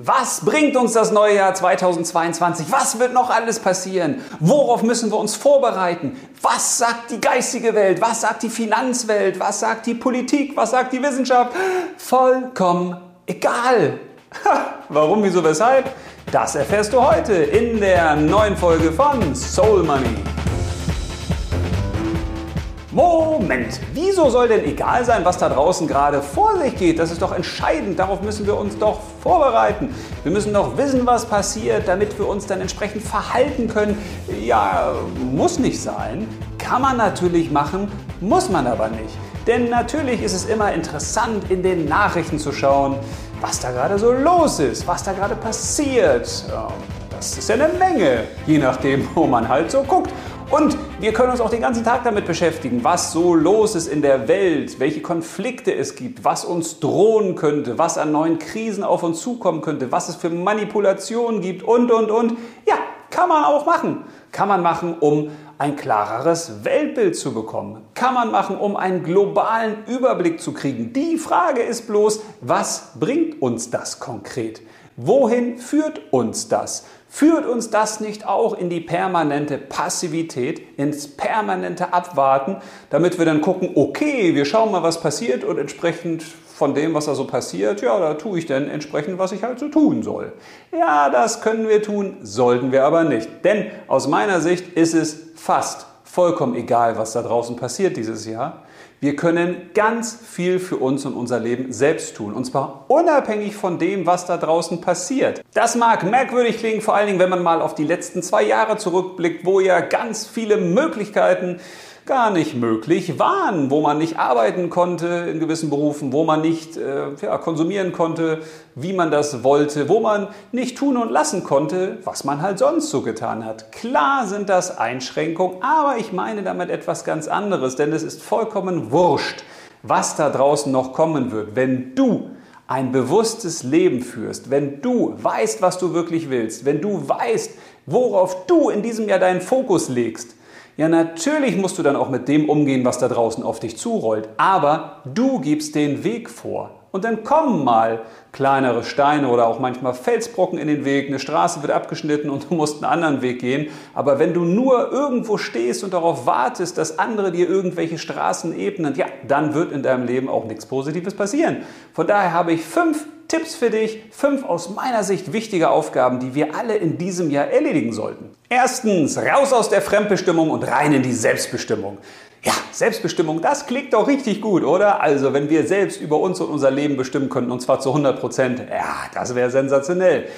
Was bringt uns das neue Jahr 2022? Was wird noch alles passieren? Worauf müssen wir uns vorbereiten? Was sagt die geistige Welt? Was sagt die Finanzwelt? Was sagt die Politik? Was sagt die Wissenschaft? Vollkommen egal. Warum, wieso, weshalb? Das erfährst du heute in der neuen Folge von Soul Money. Moment, wieso soll denn egal sein, was da draußen gerade vor sich geht? Das ist doch entscheidend, darauf müssen wir uns doch vorbereiten. Wir müssen doch wissen, was passiert, damit wir uns dann entsprechend verhalten können. Ja, muss nicht sein, kann man natürlich machen, muss man aber nicht. Denn natürlich ist es immer interessant, in den Nachrichten zu schauen, was da gerade so los ist, was da gerade passiert. Das ist ja eine Menge, je nachdem, wo man halt so guckt. Und wir können uns auch den ganzen Tag damit beschäftigen, was so los ist in der Welt, welche Konflikte es gibt, was uns drohen könnte, was an neuen Krisen auf uns zukommen könnte, was es für Manipulationen gibt und, und, und. Ja, kann man auch machen. Kann man machen, um ein klareres Weltbild zu bekommen. Kann man machen, um einen globalen Überblick zu kriegen. Die Frage ist bloß, was bringt uns das konkret? Wohin führt uns das? Führt uns das nicht auch in die permanente Passivität, ins permanente Abwarten, damit wir dann gucken, okay, wir schauen mal, was passiert und entsprechend von dem, was da so passiert, ja, da tue ich dann entsprechend, was ich halt so tun soll. Ja, das können wir tun, sollten wir aber nicht. Denn aus meiner Sicht ist es fast vollkommen egal, was da draußen passiert dieses Jahr. Wir können ganz viel für uns und unser Leben selbst tun. Und zwar unabhängig von dem, was da draußen passiert. Das mag merkwürdig klingen, vor allen Dingen, wenn man mal auf die letzten zwei Jahre zurückblickt, wo ja ganz viele Möglichkeiten gar nicht möglich waren, wo man nicht arbeiten konnte in gewissen Berufen, wo man nicht äh, ja, konsumieren konnte, wie man das wollte, wo man nicht tun und lassen konnte, was man halt sonst so getan hat. Klar sind das Einschränkungen, aber ich meine damit etwas ganz anderes, denn es ist vollkommen wurscht, was da draußen noch kommen wird, wenn du ein bewusstes Leben führst, wenn du weißt, was du wirklich willst, wenn du weißt, worauf du in diesem Jahr deinen Fokus legst, ja, natürlich musst du dann auch mit dem umgehen, was da draußen auf dich zurollt. Aber du gibst den Weg vor. Und dann kommen mal kleinere Steine oder auch manchmal Felsbrocken in den Weg, eine Straße wird abgeschnitten und du musst einen anderen Weg gehen. Aber wenn du nur irgendwo stehst und darauf wartest, dass andere dir irgendwelche Straßen ebnen, ja, dann wird in deinem Leben auch nichts Positives passieren. Von daher habe ich fünf Tipps für dich, fünf aus meiner Sicht wichtige Aufgaben, die wir alle in diesem Jahr erledigen sollten. Erstens, raus aus der Fremdbestimmung und rein in die Selbstbestimmung. Ja, Selbstbestimmung, das klingt doch richtig gut, oder? Also, wenn wir selbst über uns und unser Leben bestimmen könnten, und zwar zu 100 Prozent, ja, das wäre sensationell.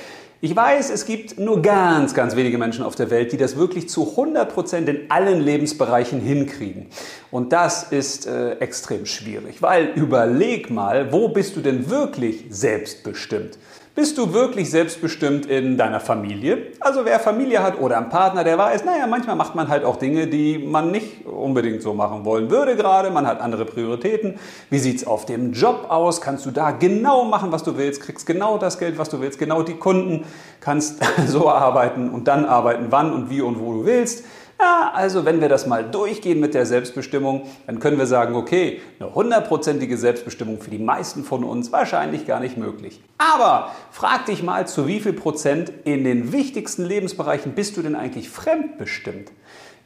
Ich weiß, es gibt nur ganz, ganz wenige Menschen auf der Welt, die das wirklich zu 100 Prozent in allen Lebensbereichen hinkriegen. Und das ist äh, extrem schwierig, weil überleg mal, wo bist du denn wirklich selbstbestimmt? Bist du wirklich selbstbestimmt in deiner Familie? Also wer Familie hat oder einen Partner, der weiß, naja, manchmal macht man halt auch Dinge, die man nicht unbedingt so machen wollen würde gerade. Man hat andere Prioritäten. Wie sieht es auf dem Job aus? Kannst du da genau machen, was du willst? Kriegst genau das Geld, was du willst? Genau die Kunden? Kannst so arbeiten und dann arbeiten, wann und wie und wo du willst? Ja, also wenn wir das mal durchgehen mit der Selbstbestimmung, dann können wir sagen, okay, eine hundertprozentige Selbstbestimmung für die meisten von uns wahrscheinlich gar nicht möglich. Aber frag dich mal, zu wie viel Prozent in den wichtigsten Lebensbereichen bist du denn eigentlich fremdbestimmt?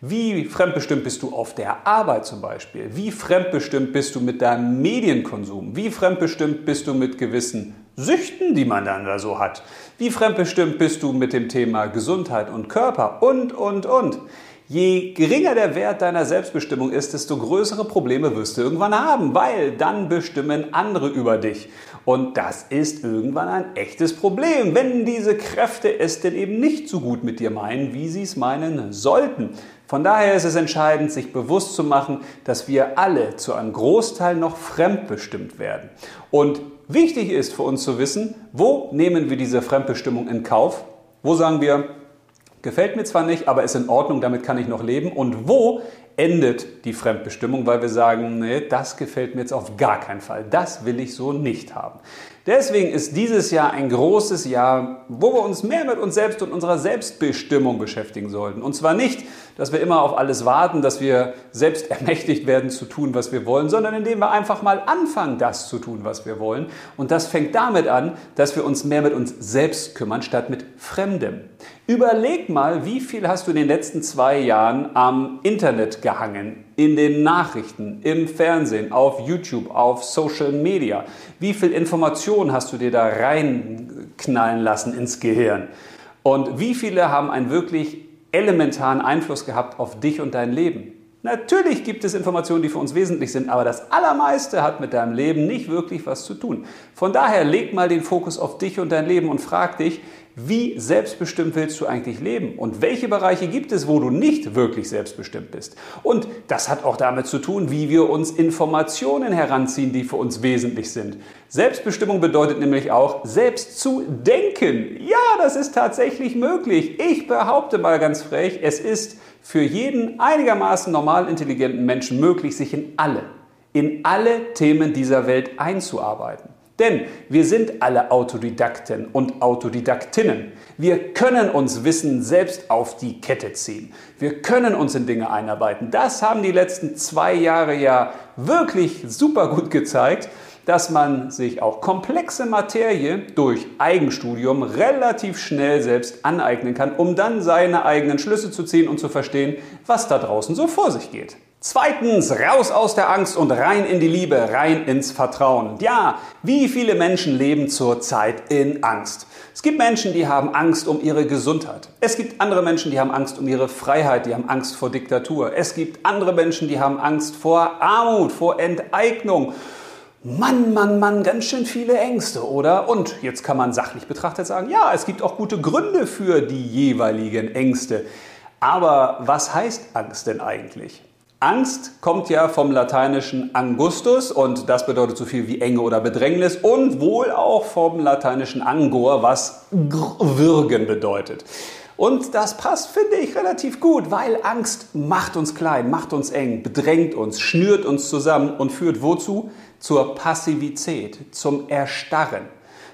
Wie fremdbestimmt bist du auf der Arbeit zum Beispiel? Wie fremdbestimmt bist du mit deinem Medienkonsum? Wie fremdbestimmt bist du mit gewissen Süchten, die man dann da so hat? Wie fremdbestimmt bist du mit dem Thema Gesundheit und Körper? Und, und, und. Je geringer der Wert deiner Selbstbestimmung ist, desto größere Probleme wirst du irgendwann haben, weil dann bestimmen andere über dich. Und das ist irgendwann ein echtes Problem, wenn diese Kräfte es denn eben nicht so gut mit dir meinen, wie sie es meinen sollten. Von daher ist es entscheidend, sich bewusst zu machen, dass wir alle zu einem Großteil noch fremdbestimmt werden. Und wichtig ist für uns zu wissen, wo nehmen wir diese Fremdbestimmung in Kauf? Wo sagen wir, gefällt mir zwar nicht, aber ist in Ordnung, damit kann ich noch leben. Und wo endet die Fremdbestimmung, weil wir sagen, nee, das gefällt mir jetzt auf gar keinen Fall. Das will ich so nicht haben. Deswegen ist dieses Jahr ein großes Jahr, wo wir uns mehr mit uns selbst und unserer Selbstbestimmung beschäftigen sollten. Und zwar nicht, dass wir immer auf alles warten, dass wir selbst ermächtigt werden zu tun, was wir wollen, sondern indem wir einfach mal anfangen, das zu tun, was wir wollen. Und das fängt damit an, dass wir uns mehr mit uns selbst kümmern, statt mit Fremdem. Überleg mal, wie viel hast du in den letzten zwei Jahren am Internet gehangen, in den Nachrichten, im Fernsehen, auf YouTube, auf Social Media. Wie viel Informationen hast du dir da reinknallen lassen ins Gehirn? Und wie viele haben einen wirklich elementaren Einfluss gehabt auf dich und dein Leben? Natürlich gibt es Informationen, die für uns wesentlich sind, aber das Allermeiste hat mit deinem Leben nicht wirklich was zu tun. Von daher leg mal den Fokus auf dich und dein Leben und frag dich, wie selbstbestimmt willst du eigentlich leben? Und welche Bereiche gibt es, wo du nicht wirklich selbstbestimmt bist? Und das hat auch damit zu tun, wie wir uns Informationen heranziehen, die für uns wesentlich sind. Selbstbestimmung bedeutet nämlich auch, selbst zu denken. Ja, das ist tatsächlich möglich. Ich behaupte mal ganz frech, es ist für jeden einigermaßen normal intelligenten Menschen möglich, sich in alle, in alle Themen dieser Welt einzuarbeiten. Denn wir sind alle Autodidakten und Autodidaktinnen. Wir können uns Wissen selbst auf die Kette ziehen. Wir können uns in Dinge einarbeiten. Das haben die letzten zwei Jahre ja wirklich super gut gezeigt, dass man sich auch komplexe Materie durch Eigenstudium relativ schnell selbst aneignen kann, um dann seine eigenen Schlüsse zu ziehen und zu verstehen, was da draußen so vor sich geht. Zweitens, raus aus der Angst und rein in die Liebe, rein ins Vertrauen. Ja, wie viele Menschen leben zurzeit in Angst? Es gibt Menschen, die haben Angst um ihre Gesundheit. Es gibt andere Menschen, die haben Angst um ihre Freiheit, die haben Angst vor Diktatur. Es gibt andere Menschen, die haben Angst vor Armut, vor Enteignung. Mann, Mann, Mann, ganz schön viele Ängste, oder? Und jetzt kann man sachlich betrachtet sagen, ja, es gibt auch gute Gründe für die jeweiligen Ängste. Aber was heißt Angst denn eigentlich? Angst kommt ja vom lateinischen Angustus und das bedeutet so viel wie Enge oder Bedrängnis und wohl auch vom lateinischen Angor, was würgen bedeutet. Und das passt, finde ich, relativ gut, weil Angst macht uns klein, macht uns eng, bedrängt uns, schnürt uns zusammen und führt wozu? Zur Passivität, zum Erstarren.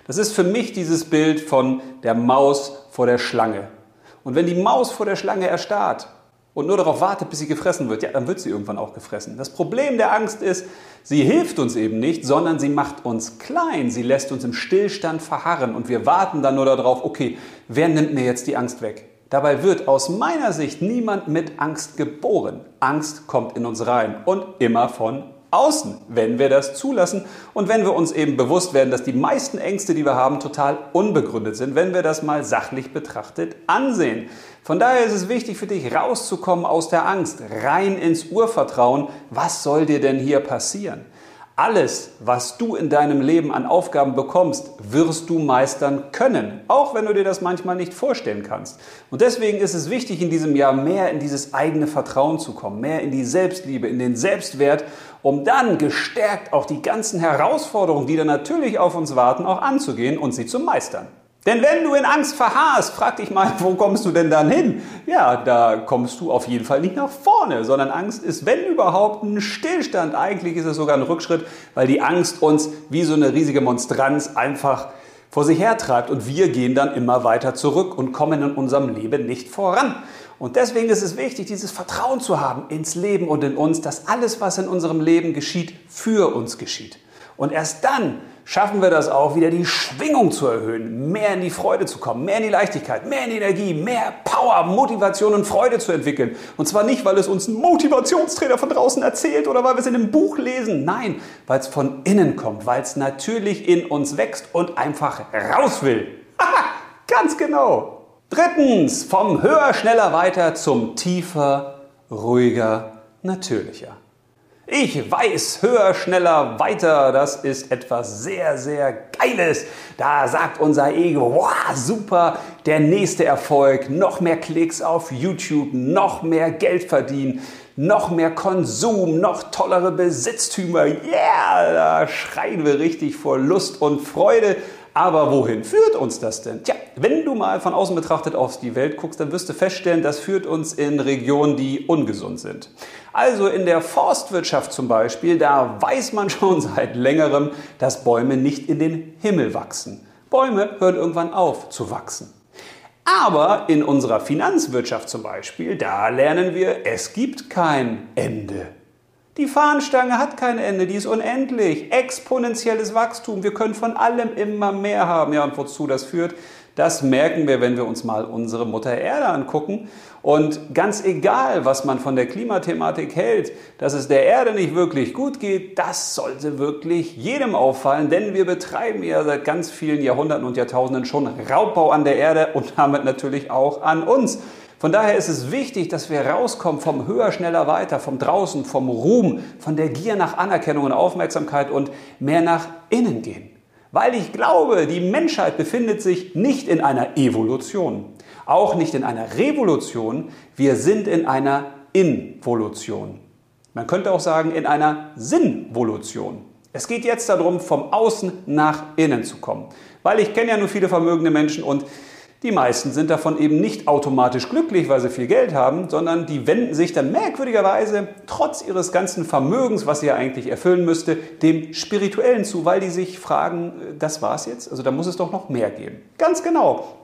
Das ist für mich dieses Bild von der Maus vor der Schlange. Und wenn die Maus vor der Schlange erstarrt, und nur darauf wartet, bis sie gefressen wird, ja, dann wird sie irgendwann auch gefressen. Das Problem der Angst ist, sie hilft uns eben nicht, sondern sie macht uns klein. Sie lässt uns im Stillstand verharren und wir warten dann nur darauf, okay, wer nimmt mir jetzt die Angst weg? Dabei wird aus meiner Sicht niemand mit Angst geboren. Angst kommt in uns rein und immer von außen, wenn wir das zulassen und wenn wir uns eben bewusst werden, dass die meisten Ängste, die wir haben, total unbegründet sind, wenn wir das mal sachlich betrachtet ansehen. Von daher ist es wichtig für dich, rauszukommen aus der Angst, rein ins Urvertrauen. Was soll dir denn hier passieren? Alles, was du in deinem Leben an Aufgaben bekommst, wirst du meistern können, auch wenn du dir das manchmal nicht vorstellen kannst. Und deswegen ist es wichtig, in diesem Jahr mehr in dieses eigene Vertrauen zu kommen, mehr in die Selbstliebe, in den Selbstwert, um dann gestärkt auch die ganzen Herausforderungen, die da natürlich auf uns warten, auch anzugehen und sie zu meistern. Denn wenn du in Angst verharrst, frag dich mal, wo kommst du denn dann hin? Ja, da kommst du auf jeden Fall nicht nach vorne, sondern Angst ist, wenn überhaupt, ein Stillstand. Eigentlich ist es sogar ein Rückschritt, weil die Angst uns wie so eine riesige Monstranz einfach vor sich hertreibt und wir gehen dann immer weiter zurück und kommen in unserem Leben nicht voran. Und deswegen ist es wichtig, dieses Vertrauen zu haben ins Leben und in uns, dass alles, was in unserem Leben geschieht, für uns geschieht. Und erst dann schaffen wir das auch, wieder die Schwingung zu erhöhen, mehr in die Freude zu kommen, mehr in die Leichtigkeit, mehr in die Energie, mehr Power, Motivation und Freude zu entwickeln. Und zwar nicht, weil es uns ein Motivationstrainer von draußen erzählt oder weil wir es in einem Buch lesen. Nein, weil es von innen kommt, weil es natürlich in uns wächst und einfach raus will. Ganz genau. Drittens, vom höher, schneller, weiter zum tiefer, ruhiger, natürlicher. Ich weiß, höher, schneller, weiter, das ist etwas sehr, sehr Geiles. Da sagt unser Ego, wow, super, der nächste Erfolg, noch mehr Klicks auf YouTube, noch mehr Geld verdienen, noch mehr Konsum, noch tollere Besitztümer. Yeah, da schreien wir richtig vor Lust und Freude. Aber wohin führt uns das denn? Tja, wenn du mal von außen betrachtet auf die Welt guckst, dann wirst du feststellen, das führt uns in Regionen, die ungesund sind. Also in der Forstwirtschaft zum Beispiel, da weiß man schon seit längerem, dass Bäume nicht in den Himmel wachsen. Bäume hören irgendwann auf zu wachsen. Aber in unserer Finanzwirtschaft zum Beispiel, da lernen wir, es gibt kein Ende. Die Fahnenstange hat kein Ende, die ist unendlich. Exponentielles Wachstum. Wir können von allem immer mehr haben. Ja, und wozu das führt, das merken wir, wenn wir uns mal unsere Mutter Erde angucken. Und ganz egal, was man von der Klimathematik hält, dass es der Erde nicht wirklich gut geht, das sollte wirklich jedem auffallen, denn wir betreiben ja seit ganz vielen Jahrhunderten und Jahrtausenden schon Raubbau an der Erde und damit natürlich auch an uns. Von daher ist es wichtig, dass wir rauskommen vom höher, schneller, weiter, vom draußen, vom Ruhm, von der Gier nach Anerkennung und Aufmerksamkeit und mehr nach innen gehen. Weil ich glaube, die Menschheit befindet sich nicht in einer Evolution, auch nicht in einer Revolution, wir sind in einer Involution. Man könnte auch sagen, in einer Sinnvolution. Es geht jetzt darum, vom Außen nach innen zu kommen. Weil ich kenne ja nur viele vermögende Menschen und die meisten sind davon eben nicht automatisch glücklich, weil sie viel Geld haben, sondern die wenden sich dann merkwürdigerweise, trotz ihres ganzen Vermögens, was sie ja eigentlich erfüllen müsste, dem Spirituellen zu, weil die sich fragen, äh, das war's jetzt? Also da muss es doch noch mehr geben. Ganz genau.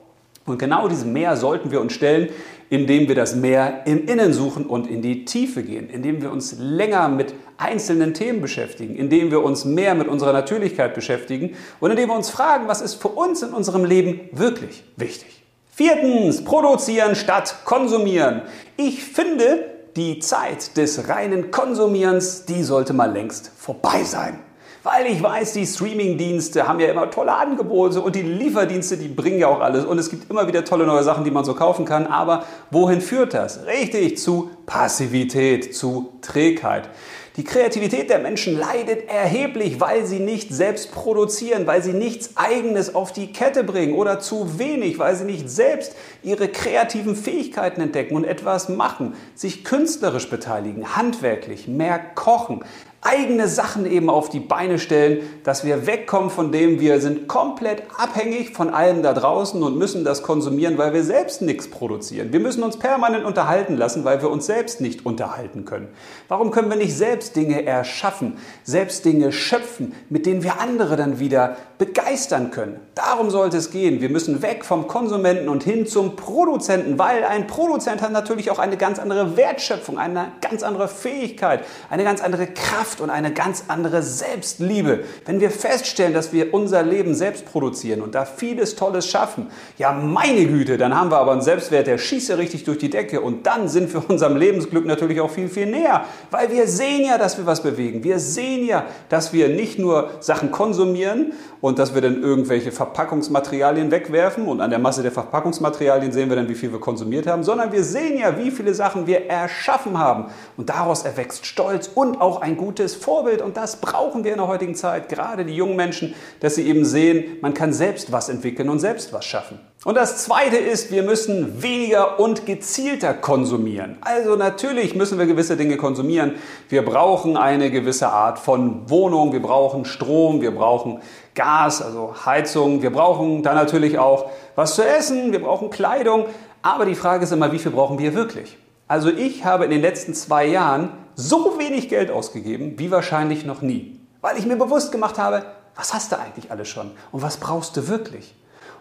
Und genau diesem Meer sollten wir uns stellen, indem wir das Meer im Innen suchen und in die Tiefe gehen, indem wir uns länger mit einzelnen Themen beschäftigen, indem wir uns mehr mit unserer Natürlichkeit beschäftigen und indem wir uns fragen, was ist für uns in unserem Leben wirklich wichtig. Viertens, produzieren statt konsumieren. Ich finde, die Zeit des reinen Konsumierens, die sollte mal längst vorbei sein. Weil ich weiß, die Streaming-Dienste haben ja immer tolle Angebote und die Lieferdienste, die bringen ja auch alles. Und es gibt immer wieder tolle neue Sachen, die man so kaufen kann. Aber wohin führt das? Richtig, zu Passivität, zu Trägheit. Die Kreativität der Menschen leidet erheblich, weil sie nicht selbst produzieren, weil sie nichts Eigenes auf die Kette bringen oder zu wenig, weil sie nicht selbst ihre kreativen Fähigkeiten entdecken und etwas machen, sich künstlerisch beteiligen, handwerklich, mehr kochen, eigene Sachen eben auf die Beine stellen, dass wir wegkommen von dem, wir sind komplett abhängig von allem da draußen und müssen das konsumieren, weil wir selbst nichts produzieren. Wir müssen uns permanent unterhalten lassen, weil wir uns selbst nicht unterhalten können. Warum können wir nicht selbst Dinge erschaffen, selbst Dinge schöpfen, mit denen wir andere dann wieder begeistern können? Darum sollte es gehen. Wir müssen weg vom Konsumenten und hin zum Produzenten, weil ein Produzent hat natürlich auch eine ganz andere Wertschöpfung, eine ganz andere Fähigkeit, eine ganz andere Kraft Kraft und eine ganz andere Selbstliebe. Wenn wir feststellen, dass wir unser Leben selbst produzieren und da vieles Tolles schaffen, ja meine Güte, dann haben wir aber einen Selbstwert, der schießt ja richtig durch die Decke. Und dann sind wir unserem Lebensglück natürlich auch viel, viel näher, weil wir sehen ja, dass wir was bewegen. Wir sehen ja, dass wir nicht nur Sachen konsumieren und dass wir dann irgendwelche Verpackungsmaterialien wegwerfen. Und an der Masse der Verpackungsmaterialien sehen wir dann, wie viel wir konsumiert haben, sondern wir sehen ja, wie viele Sachen wir erschaffen haben. Und daraus erwächst Stolz und auch ein gutes gutes Vorbild und das brauchen wir in der heutigen Zeit, gerade die jungen Menschen, dass sie eben sehen, man kann selbst was entwickeln und selbst was schaffen. Und das Zweite ist, wir müssen weniger und gezielter konsumieren. Also natürlich müssen wir gewisse Dinge konsumieren. Wir brauchen eine gewisse Art von Wohnung, wir brauchen Strom, wir brauchen Gas, also Heizung, wir brauchen dann natürlich auch was zu essen, wir brauchen Kleidung. Aber die Frage ist immer, wie viel brauchen wir wirklich? Also ich habe in den letzten zwei Jahren so wenig Geld ausgegeben wie wahrscheinlich noch nie, weil ich mir bewusst gemacht habe, was hast du eigentlich alles schon und was brauchst du wirklich?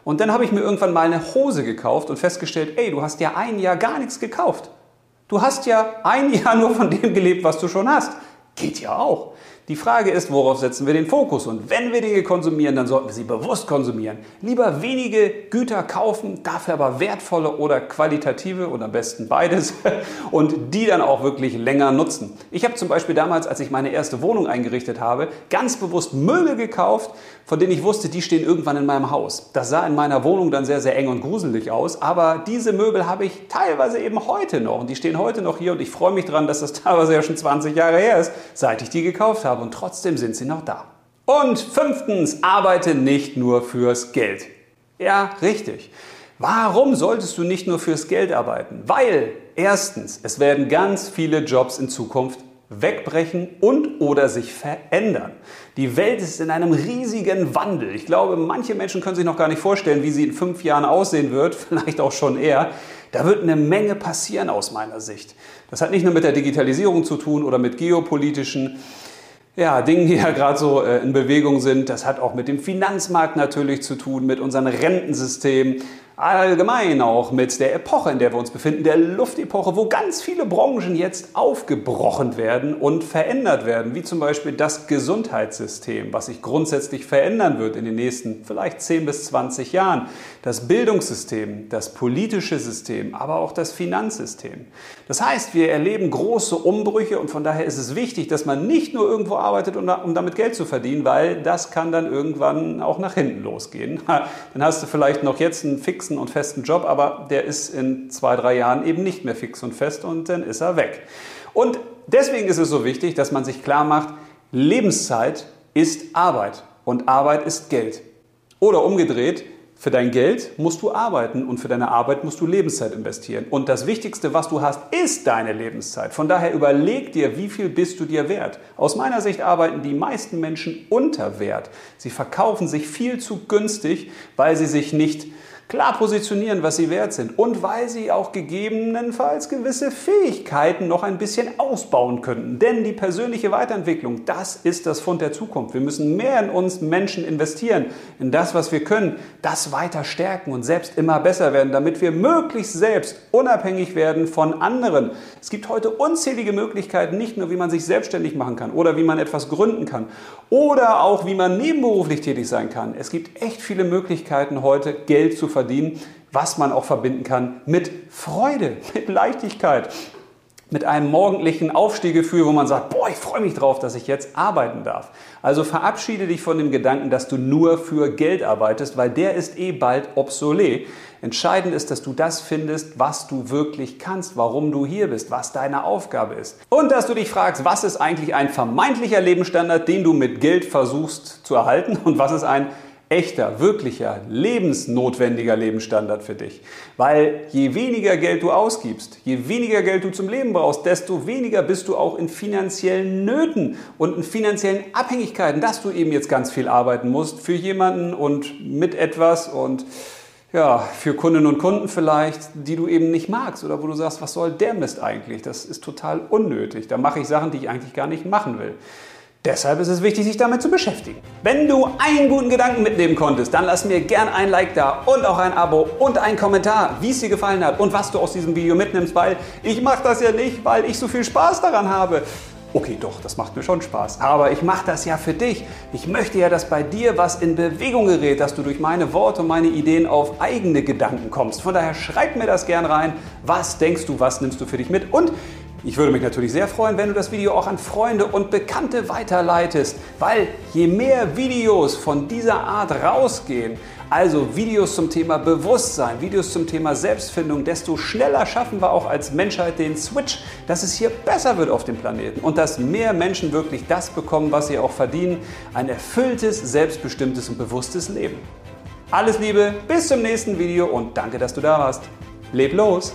Und dann habe ich mir irgendwann mal eine Hose gekauft und festgestellt, ey, du hast ja ein Jahr gar nichts gekauft. Du hast ja ein Jahr nur von dem gelebt, was du schon hast. Geht ja auch. Die Frage ist, worauf setzen wir den Fokus? Und wenn wir Dinge konsumieren, dann sollten wir sie bewusst konsumieren. Lieber wenige Güter kaufen, dafür aber wertvolle oder qualitative und am besten beides und die dann auch wirklich länger nutzen. Ich habe zum Beispiel damals, als ich meine erste Wohnung eingerichtet habe, ganz bewusst Möbel gekauft, von denen ich wusste, die stehen irgendwann in meinem Haus. Das sah in meiner Wohnung dann sehr, sehr eng und gruselig aus, aber diese Möbel habe ich teilweise eben heute noch und die stehen heute noch hier und ich freue mich daran, dass das teilweise ja schon 20 Jahre her ist, seit ich die gekauft habe und trotzdem sind sie noch da. Und fünftens, arbeite nicht nur fürs Geld. Ja, richtig. Warum solltest du nicht nur fürs Geld arbeiten? Weil erstens, es werden ganz viele Jobs in Zukunft wegbrechen und oder sich verändern. Die Welt ist in einem riesigen Wandel. Ich glaube, manche Menschen können sich noch gar nicht vorstellen, wie sie in fünf Jahren aussehen wird, vielleicht auch schon eher. Da wird eine Menge passieren aus meiner Sicht. Das hat nicht nur mit der Digitalisierung zu tun oder mit geopolitischen ja, Dingen, die ja gerade so äh, in Bewegung sind. Das hat auch mit dem Finanzmarkt natürlich zu tun, mit unserem Rentensystem, allgemein auch mit der Epoche, in der wir uns befinden, der Luftepoche, wo ganz viele Branchen jetzt aufgebrochen werden und verändert werden, wie zum Beispiel das Gesundheitssystem, was sich grundsätzlich verändern wird in den nächsten vielleicht 10 bis 20 Jahren, das Bildungssystem, das politische System, aber auch das Finanzsystem. Das heißt, wir erleben große Umbrüche und von daher ist es wichtig, dass man nicht nur irgendwo arbeitet, um damit Geld zu verdienen, weil das kann dann irgendwann auch nach hinten losgehen. Dann hast du vielleicht noch jetzt einen fixen fixen und festen Job, aber der ist in zwei, drei Jahren eben nicht mehr fix und fest und dann ist er weg. Und deswegen ist es so wichtig, dass man sich klar macht, Lebenszeit ist Arbeit und Arbeit ist Geld. Oder umgedreht, für dein Geld musst du arbeiten und für deine Arbeit musst du Lebenszeit investieren. Und das Wichtigste, was du hast, ist deine Lebenszeit. Von daher überleg dir, wie viel bist du dir wert. Aus meiner Sicht arbeiten die meisten Menschen unter Wert. Sie verkaufen sich viel zu günstig, weil sie sich nicht klar positionieren, was sie wert sind und weil sie auch gegebenenfalls gewisse Fähigkeiten noch ein bisschen ausbauen könnten. Denn die persönliche Weiterentwicklung, das ist das Fund der Zukunft. Wir müssen mehr in uns Menschen investieren, in das, was wir können, das weiter stärken und selbst immer besser werden, damit wir möglichst selbst unabhängig werden von anderen. Es gibt heute unzählige Möglichkeiten, nicht nur wie man sich selbstständig machen kann oder wie man etwas gründen kann oder auch wie man nebenberuflich tätig sein kann. Es gibt echt viele Möglichkeiten heute, Geld zu verdienen, was man auch verbinden kann mit Freude, mit Leichtigkeit, mit einem morgendlichen Aufstehgefühl, wo man sagt, boah, ich freue mich drauf, dass ich jetzt arbeiten darf. Also verabschiede dich von dem Gedanken, dass du nur für Geld arbeitest, weil der ist eh bald obsolet. Entscheidend ist, dass du das findest, was du wirklich kannst, warum du hier bist, was deine Aufgabe ist. Und dass du dich fragst, was ist eigentlich ein vermeintlicher Lebensstandard, den du mit Geld versuchst zu erhalten und was ist ein echter, wirklicher, lebensnotwendiger Lebensstandard für dich. Weil je weniger Geld du ausgibst, je weniger Geld du zum Leben brauchst, desto weniger bist du auch in finanziellen Nöten und in finanziellen Abhängigkeiten, dass du eben jetzt ganz viel arbeiten musst für jemanden und mit etwas und ja, für Kundinnen und Kunden vielleicht, die du eben nicht magst oder wo du sagst, was soll der Mist eigentlich? Das ist total unnötig. Da mache ich Sachen, die ich eigentlich gar nicht machen will. Deshalb ist es wichtig, sich damit zu beschäftigen. Wenn du einen guten Gedanken mitnehmen konntest, dann lass mir gern ein Like da und auch ein Abo und einen Kommentar, wie es dir gefallen hat und was du aus diesem Video mitnimmst, weil ich mache das ja nicht, weil ich so viel Spaß daran habe. Okay, doch, das macht mir schon Spaß. Aber ich mache das ja für dich. Ich möchte ja, dass bei dir was in Bewegung gerät, dass du durch meine Worte und meine Ideen auf eigene Gedanken kommst. Von daher schreib mir das gern rein. Was denkst du, was nimmst du für dich mit? Und ich würde mich natürlich sehr freuen, wenn du das Video auch an Freunde und Bekannte weiterleitest, weil je mehr Videos von dieser Art rausgehen, also Videos zum Thema Bewusstsein, Videos zum Thema Selbstfindung, desto schneller schaffen wir auch als Menschheit den Switch, dass es hier besser wird auf dem Planeten und dass mehr Menschen wirklich das bekommen, was sie auch verdienen, ein erfülltes, selbstbestimmtes und bewusstes Leben. Alles Liebe, bis zum nächsten Video und danke, dass du da warst. Leb los!